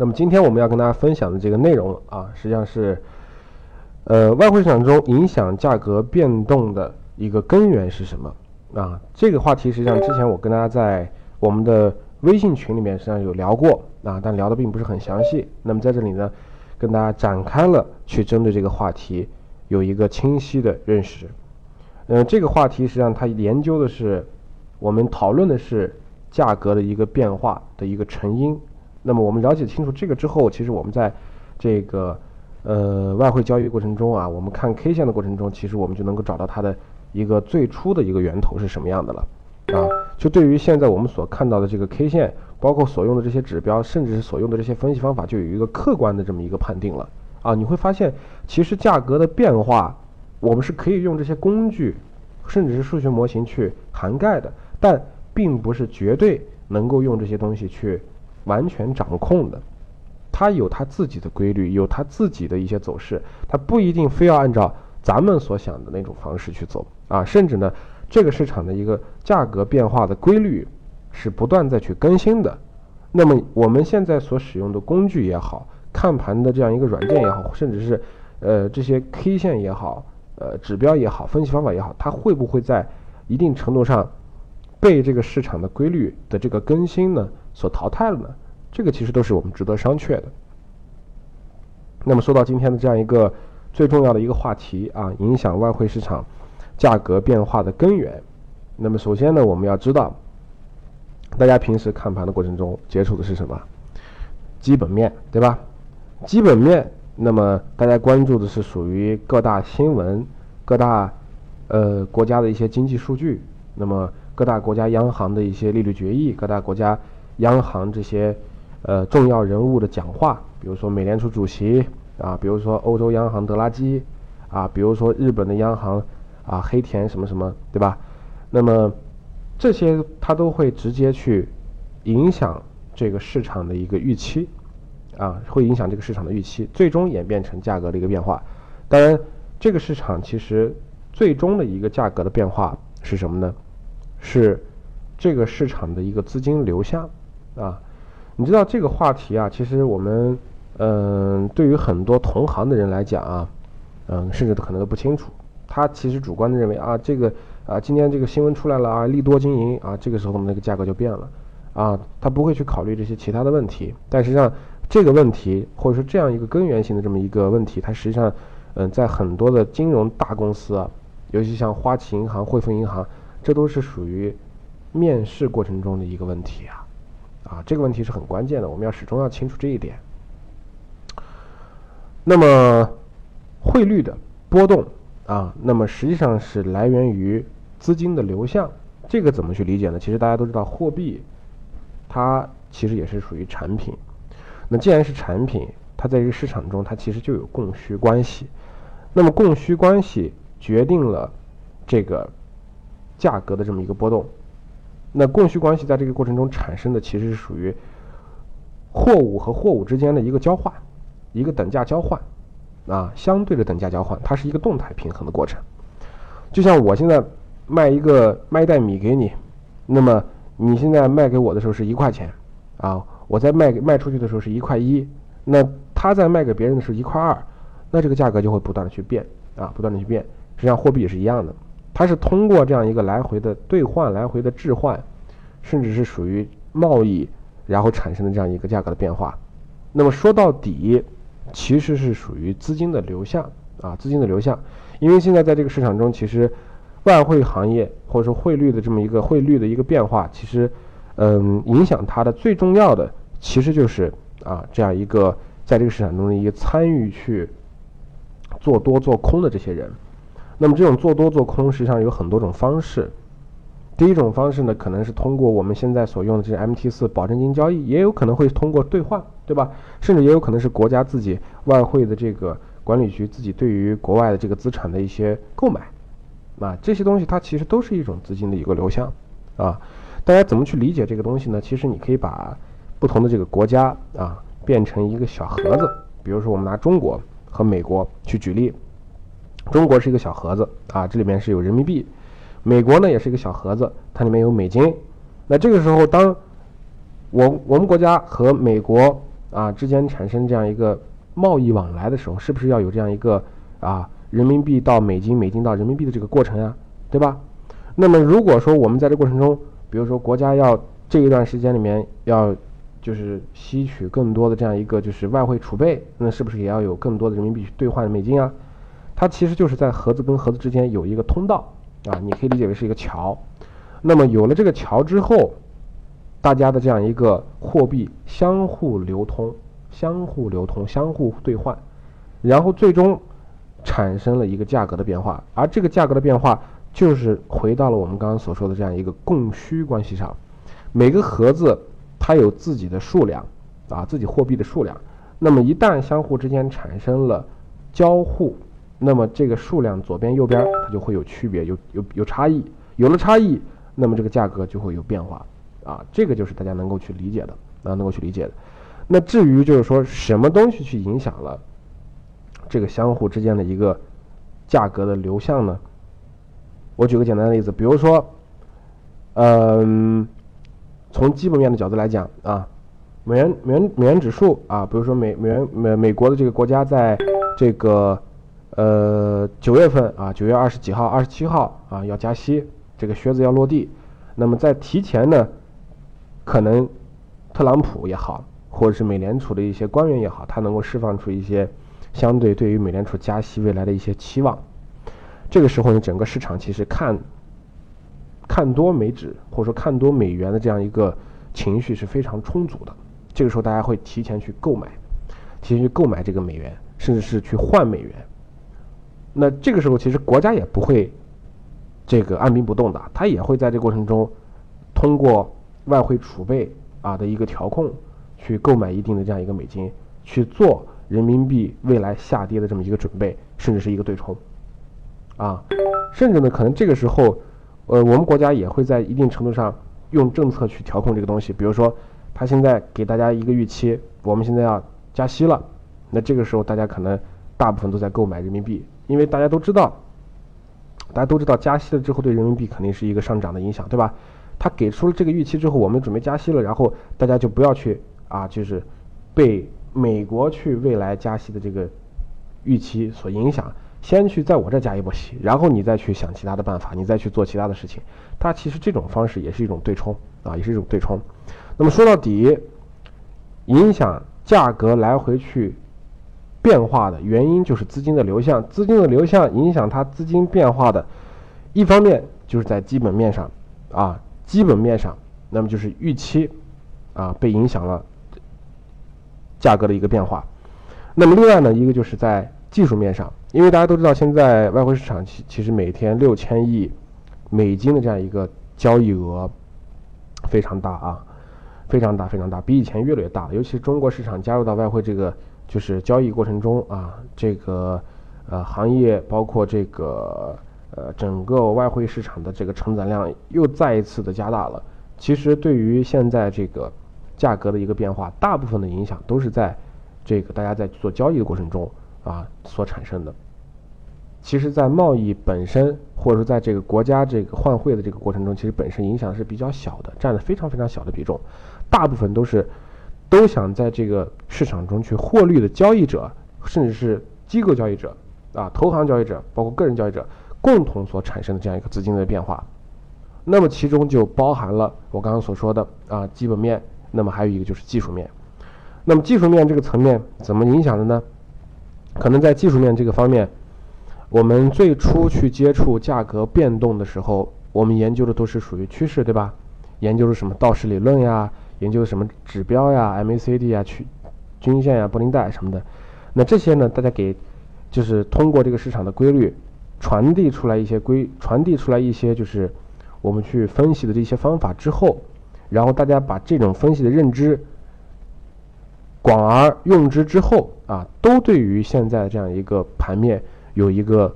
那么今天我们要跟大家分享的这个内容啊，实际上是，呃，外汇市场中影响价格变动的一个根源是什么啊？这个话题实际上之前我跟大家在我们的微信群里面实际上有聊过啊，但聊的并不是很详细。那么在这里呢，跟大家展开了去针对这个话题有一个清晰的认识。嗯，这个话题实际上它研究的是，我们讨论的是价格的一个变化的一个成因。那么我们了解清楚这个之后，其实我们在这个呃外汇交易过程中啊，我们看 K 线的过程中，其实我们就能够找到它的一个最初的一个源头是什么样的了啊。就对于现在我们所看到的这个 K 线，包括所用的这些指标，甚至是所用的这些分析方法，就有一个客观的这么一个判定了啊。你会发现，其实价格的变化，我们是可以用这些工具，甚至是数学模型去涵盖的，但并不是绝对能够用这些东西去。完全掌控的，它有它自己的规律，有它自己的一些走势，它不一定非要按照咱们所想的那种方式去走啊。甚至呢，这个市场的一个价格变化的规律是不断在去更新的。那么我们现在所使用的工具也好，看盘的这样一个软件也好，甚至是呃这些 K 线也好，呃指标也好，分析方法也好，它会不会在一定程度上被这个市场的规律的这个更新呢？所淘汰了呢？这个其实都是我们值得商榷的。那么说到今天的这样一个最重要的一个话题啊，影响外汇市场价格变化的根源。那么首先呢，我们要知道，大家平时看盘的过程中接触的是什么？基本面，对吧？基本面，那么大家关注的是属于各大新闻、各大呃国家的一些经济数据，那么各大国家央行的一些利率决议，各大国家。央行这些呃重要人物的讲话，比如说美联储主席啊，比如说欧洲央行德拉基啊，比如说日本的央行啊黑田什么什么，对吧？那么这些它都会直接去影响这个市场的一个预期啊，会影响这个市场的预期，最终演变成价格的一个变化。当然，这个市场其实最终的一个价格的变化是什么呢？是这个市场的一个资金流向。啊，你知道这个话题啊？其实我们，嗯，对于很多同行的人来讲啊，嗯，甚至可能都不清楚。他其实主观的认为啊，这个啊，今天这个新闻出来了啊，利多经营啊，这个时候那个价格就变了啊，他不会去考虑这些其他的问题。但实际上，这个问题或者说这样一个根源性的这么一个问题，它实际上，嗯，在很多的金融大公司啊，尤其像花旗银行、汇丰银行，这都是属于面试过程中的一个问题啊。啊，这个问题是很关键的，我们要始终要清楚这一点。那么汇率的波动啊，那么实际上是来源于资金的流向。这个怎么去理解呢？其实大家都知道，货币它其实也是属于产品。那既然是产品，它在这个市场中，它其实就有供需关系。那么供需关系决定了这个价格的这么一个波动。那供需关系在这个过程中产生的，其实是属于货物和货物之间的一个交换，一个等价交换，啊，相对的等价交换，它是一个动态平衡的过程。就像我现在卖一个卖一袋米给你，那么你现在卖给我的时候是一块钱，啊，我在卖卖出去的时候是一块一，那他在卖给别人的时候一块二，那这个价格就会不断的去变，啊，不断的去变。实际上货币也是一样的。它是通过这样一个来回的兑换、来回的置换，甚至是属于贸易，然后产生的这样一个价格的变化。那么说到底，其实是属于资金的流向啊，资金的流向。因为现在在这个市场中，其实外汇行业或者说汇率的这么一个汇率的一个变化，其实嗯，影响它的最重要的，其实就是啊这样一个在这个市场中的一个参与去做多做空的这些人。那么这种做多做空实际上有很多种方式。第一种方式呢，可能是通过我们现在所用的这些 MT 四保证金交易，也有可能会通过兑换，对吧？甚至也有可能是国家自己外汇的这个管理局自己对于国外的这个资产的一些购买，啊，这些东西它其实都是一种资金的一个流向，啊，大家怎么去理解这个东西呢？其实你可以把不同的这个国家啊变成一个小盒子，比如说我们拿中国和美国去举例。中国是一个小盒子啊，这里面是有人民币；美国呢也是一个小盒子，它里面有美金。那这个时候，当我我们国家和美国啊之间产生这样一个贸易往来的时候，是不是要有这样一个啊人民币到美金、美金到人民币的这个过程呀，对吧？那么如果说我们在这过程中，比如说国家要这一段时间里面要就是吸取更多的这样一个就是外汇储备，那是不是也要有更多的人民币去兑换美金啊？它其实就是在盒子跟盒子之间有一个通道啊，你可以理解为是一个桥。那么有了这个桥之后，大家的这样一个货币相互流通、相互流通、相互兑换，然后最终产生了一个价格的变化，而这个价格的变化就是回到了我们刚刚所说的这样一个供需关系上。每个盒子它有自己的数量啊，自己货币的数量。那么一旦相互之间产生了交互，那么这个数量左边右边它就会有区别，有有有差异，有了差异。那么这个价格就会有变化，啊，这个就是大家能够去理解的，啊，能够去理解的。那至于就是说什么东西去影响了这个相互之间的一个价格的流向呢？我举个简单的例子，比如说，嗯，从基本面的角度来讲啊，美元美元美元指数啊，比如说美美元美美国的这个国家在这个呃九月份啊，九月二十几号、二十七号啊要加息。这个靴子要落地，那么在提前呢，可能特朗普也好，或者是美联储的一些官员也好，他能够释放出一些相对对于美联储加息未来的一些期望。这个时候呢，整个市场其实看看多美指或者说看多美元的这样一个情绪是非常充足的。这个时候大家会提前去购买，提前去购买这个美元，甚至是去换美元。那这个时候其实国家也不会。这个按兵不动的，它也会在这过程中，通过外汇储备啊的一个调控，去购买一定的这样一个美金，去做人民币未来下跌的这么一个准备，甚至是一个对冲，啊，甚至呢，可能这个时候，呃，我们国家也会在一定程度上用政策去调控这个东西，比如说，他现在给大家一个预期，我们现在要加息了，那这个时候大家可能大部分都在购买人民币，因为大家都知道。大家都知道，加息了之后对人民币肯定是一个上涨的影响，对吧？他给出了这个预期之后，我们准备加息了，然后大家就不要去啊，就是被美国去未来加息的这个预期所影响，先去在我这加一波息，然后你再去想其他的办法，你再去做其他的事情。它其实这种方式也是一种对冲啊，也是一种对冲。那么说到底，影响价格来回去。变化的原因就是资金的流向，资金的流向影响它资金变化的，一方面就是在基本面上，啊，基本面上，那么就是预期，啊，被影响了价格的一个变化。那么另外呢，一个就是在技术面上，因为大家都知道，现在外汇市场其其实每天六千亿美金的这样一个交易额非常大啊，非常大非常大，比以前越来越大。尤其是中国市场加入到外汇这个。就是交易过程中啊，这个呃行业包括这个呃整个外汇市场的这个承载量又再一次的加大了。其实对于现在这个价格的一个变化，大部分的影响都是在这个大家在做交易的过程中啊所产生的。其实，在贸易本身，或者说在这个国家这个换汇的这个过程中，其实本身影响是比较小的，占了非常非常小的比重，大部分都是。都想在这个市场中去获利的交易者，甚至是机构交易者啊，投行交易者，包括个人交易者，共同所产生的这样一个资金的变化。那么其中就包含了我刚刚所说的啊基本面，那么还有一个就是技术面。那么技术面这个层面怎么影响的呢？可能在技术面这个方面，我们最初去接触价格变动的时候，我们研究的都是属于趋势，对吧？研究的什么道氏理论呀？研究什么指标呀、MACD 啊、去均线呀、布林带什么的，那这些呢，大家给就是通过这个市场的规律传递出来一些规，传递出来一些就是我们去分析的这些方法之后，然后大家把这种分析的认知广而用之之后啊，都对于现在这样一个盘面有一个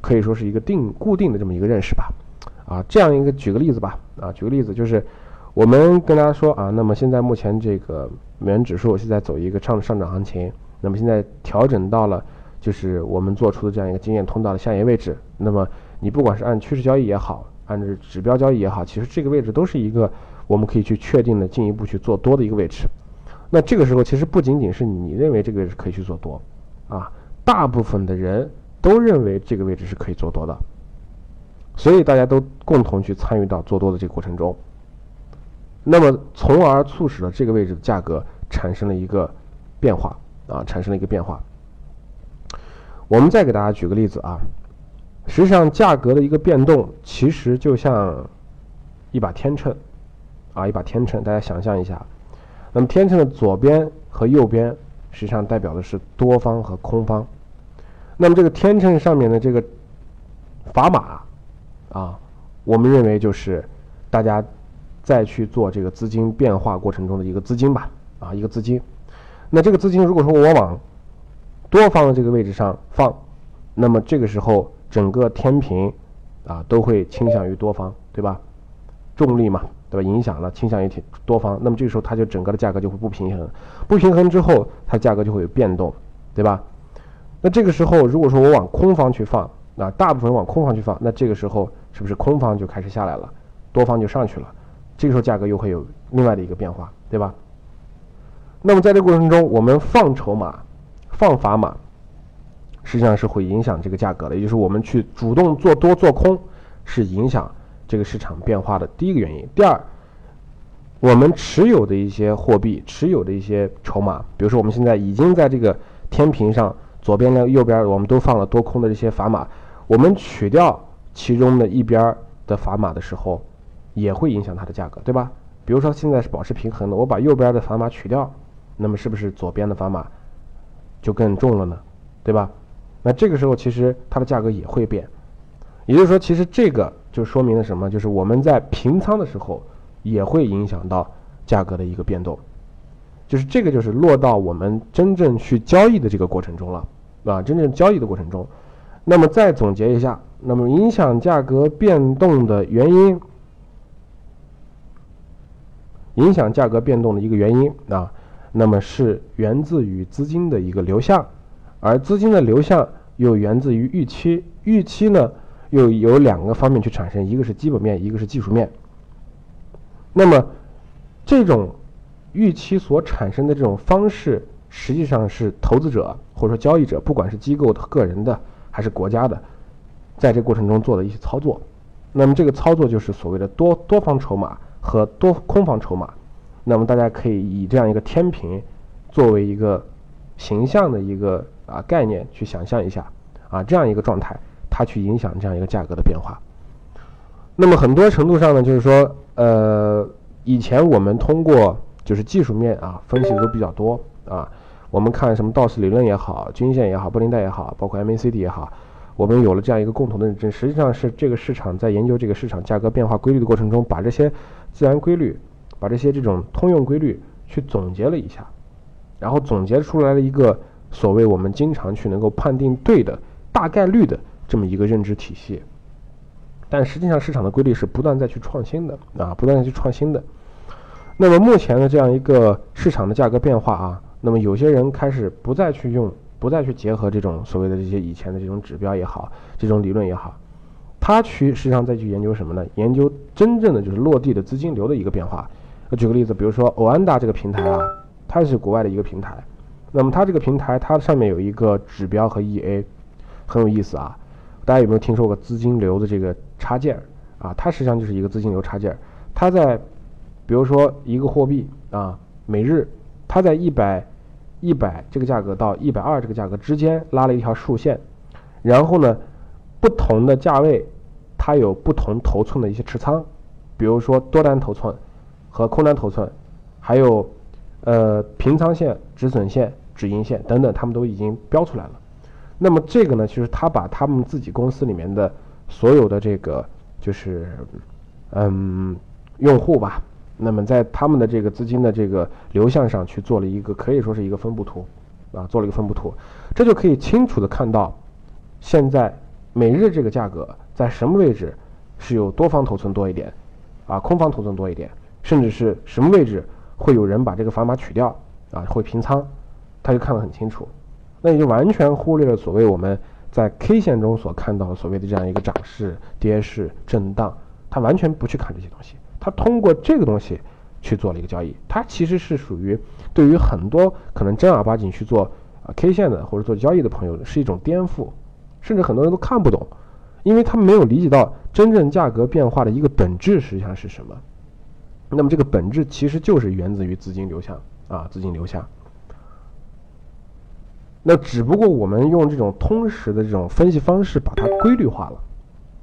可以说是一个定固定的这么一个认识吧。啊，这样一个举个例子吧。啊，举个例子就是。我们跟大家说啊，那么现在目前这个美元指数现在走一个上上涨行情，那么现在调整到了就是我们做出的这样一个经验通道的下沿位置。那么你不管是按趋势交易也好，按照指标交易也好，其实这个位置都是一个我们可以去确定的进一步去做多的一个位置。那这个时候其实不仅仅是你认为这个位置可以去做多，啊，大部分的人都认为这个位置是可以做多的，所以大家都共同去参与到做多的这个过程中，那么从而促使了这个位置的价格产生了一个变化啊，产生了一个变化。我们再给大家举个例子啊，实际上价格的一个变动其实就像一把天秤啊，一把天秤，大家想象一下。那么天秤的左边和右边实际上代表的是多方和空方。那么这个天秤上面的这个砝码啊，我们认为就是大家再去做这个资金变化过程中的一个资金吧啊，一个资金。那这个资金如果说我往多方的这个位置上放，那么这个时候整个天平啊都会倾向于多方，对吧？重力嘛。对吧？影响了倾向于多方，那么这个时候它就整个的价格就会不平衡，不平衡之后它价格就会有变动，对吧？那这个时候如果说我往空方去放，那大部分往空方去放，那这个时候是不是空方就开始下来了，多方就上去了？这个时候价格又会有另外的一个变化，对吧？那么在这过程中，我们放筹码、放砝码，实际上是会影响这个价格的，也就是我们去主动做多做空是影响。这个市场变化的第一个原因，第二，我们持有的一些货币、持有的一些筹码，比如说我们现在已经在这个天平上，左边呢、右边我们都放了多空的这些砝码，我们取掉其中的一边的砝码的时候，也会影响它的价格，对吧？比如说现在是保持平衡的，我把右边的砝码取掉，那么是不是左边的砝码就更重了呢？对吧？那这个时候其实它的价格也会变，也就是说，其实这个。就说明了什么？就是我们在平仓的时候，也会影响到价格的一个变动。就是这个，就是落到我们真正去交易的这个过程中了，啊，真正交易的过程中。那么再总结一下，那么影响价格变动的原因，影响价格变动的一个原因啊，那么是源自于资金的一个流向，而资金的流向又源自于预期，预期呢？又有两个方面去产生，一个是基本面，一个是技术面。那么，这种预期所产生的这种方式，实际上是投资者或者说交易者，不管是机构的、个人的还是国家的，在这过程中做的一些操作。那么，这个操作就是所谓的多多方筹码和多空方筹码。那么，大家可以以这样一个天平作为一个形象的一个啊概念去想象一下啊这样一个状态。它去影响这样一个价格的变化。那么很多程度上呢，就是说，呃，以前我们通过就是技术面啊分析的都比较多啊，我们看什么道氏理论也好，均线也好，布林带也好，包括 MACD 也好，我们有了这样一个共同的认知，实际上是这个市场在研究这个市场价格变化规律的过程中，把这些自然规律，把这些这种通用规律去总结了一下，然后总结出来了一个所谓我们经常去能够判定对的大概率的。这么一个认知体系，但实际上市场的规律是不断在去创新的啊，不断的去创新的。那么目前的这样一个市场的价格变化啊，那么有些人开始不再去用，不再去结合这种所谓的这些以前的这种指标也好，这种理论也好，他去实际上再去研究什么呢？研究真正的就是落地的资金流的一个变化。我举个例子，比如说欧安达这个平台啊，它是国外的一个平台，那么它这个平台它上面有一个指标和 EA，很有意思啊。大家有没有听说过资金流的这个插件啊？它实际上就是一个资金流插件它在，比如说一个货币啊，每日它在一百一百这个价格到一百二这个价格之间拉了一条竖线，然后呢，不同的价位它有不同头寸的一些持仓，比如说多单头寸和空单头寸，还有呃平仓线、止损线、止盈线等等，他们都已经标出来了。那么这个呢，其实他把他们自己公司里面的所有的这个就是嗯用户吧，那么在他们的这个资金的这个流向上去做了一个可以说是一个分布图啊，做了一个分布图，这就可以清楚的看到现在每日这个价格在什么位置是有多方头寸多一点啊，空方头寸多一点，甚至是什么位置会有人把这个砝码取掉啊，会平仓，他就看得很清楚。那也就完全忽略了所谓我们在 K 线中所看到的所谓的这样一个涨势、跌势、震荡，他完全不去看这些东西，他通过这个东西去做了一个交易，它其实是属于对于很多可能正儿八经去做啊 K 线的或者做交易的朋友是一种颠覆，甚至很多人都看不懂，因为他没有理解到真正价格变化的一个本质实际上是什么。那么这个本质其实就是源自于资金流向啊，资金流向。那只不过我们用这种通识的这种分析方式把它规律化了，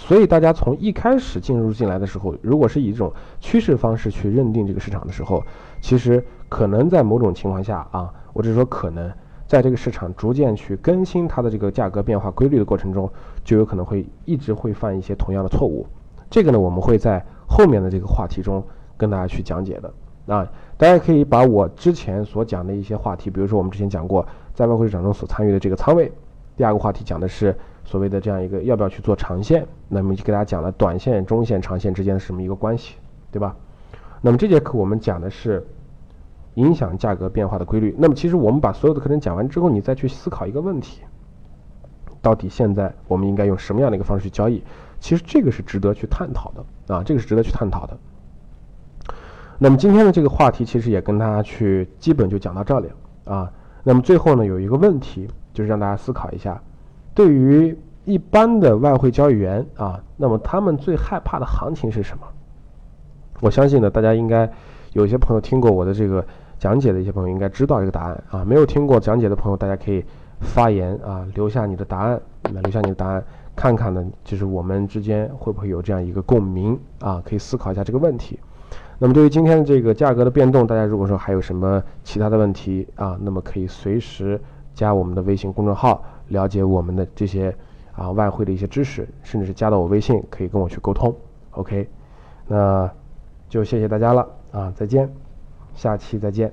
所以大家从一开始进入进来的时候，如果是以这种趋势方式去认定这个市场的时候，其实可能在某种情况下啊，我只是说可能在这个市场逐渐去更新它的这个价格变化规律的过程中，就有可能会一直会犯一些同样的错误。这个呢，我们会在后面的这个话题中。跟大家去讲解的啊，大家可以把我之前所讲的一些话题，比如说我们之前讲过在外汇市场中所参与的这个仓位，第二个话题讲的是所谓的这样一个要不要去做长线，那么就给大家讲了短线、中线、长线之间的什么一个关系，对吧？那么这节课我们讲的是影响价格变化的规律。那么其实我们把所有的课程讲完之后，你再去思考一个问题：到底现在我们应该用什么样的一个方式去交易？其实这个是值得去探讨的啊，这个是值得去探讨的。那么今天的这个话题其实也跟大家去基本就讲到这里啊。那么最后呢，有一个问题就是让大家思考一下，对于一般的外汇交易员啊，那么他们最害怕的行情是什么？我相信呢，大家应该有些朋友听过我的这个讲解的一些朋友应该知道这个答案啊。没有听过讲解的朋友，大家可以发言啊，留下你的答案，那留下你的答案，看看呢，就是我们之间会不会有这样一个共鸣啊？可以思考一下这个问题。那么对于今天的这个价格的变动，大家如果说还有什么其他的问题啊，那么可以随时加我们的微信公众号，了解我们的这些啊外汇的一些知识，甚至是加到我微信，可以跟我去沟通。OK，那就谢谢大家了啊，再见，下期再见。